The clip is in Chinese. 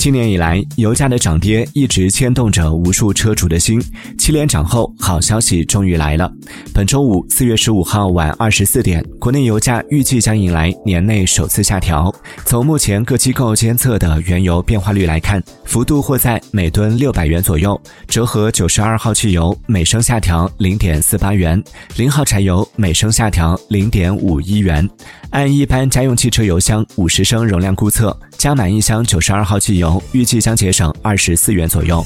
今年以来，油价的涨跌一直牵动着无数车主的心。七连涨后，好消息终于来了。本周五，四月十五号晚二十四点，国内油价预计将迎来年内首次下调。从目前各机构监测的原油变化率来看，幅度或在每吨六百元左右，折合九十二号汽油每升下调零点四八元，零号柴油每升下调零点五一元。按一般家用汽车油箱五十升容量估测，加满一箱九十二号汽油，预计将节省二十四元左右。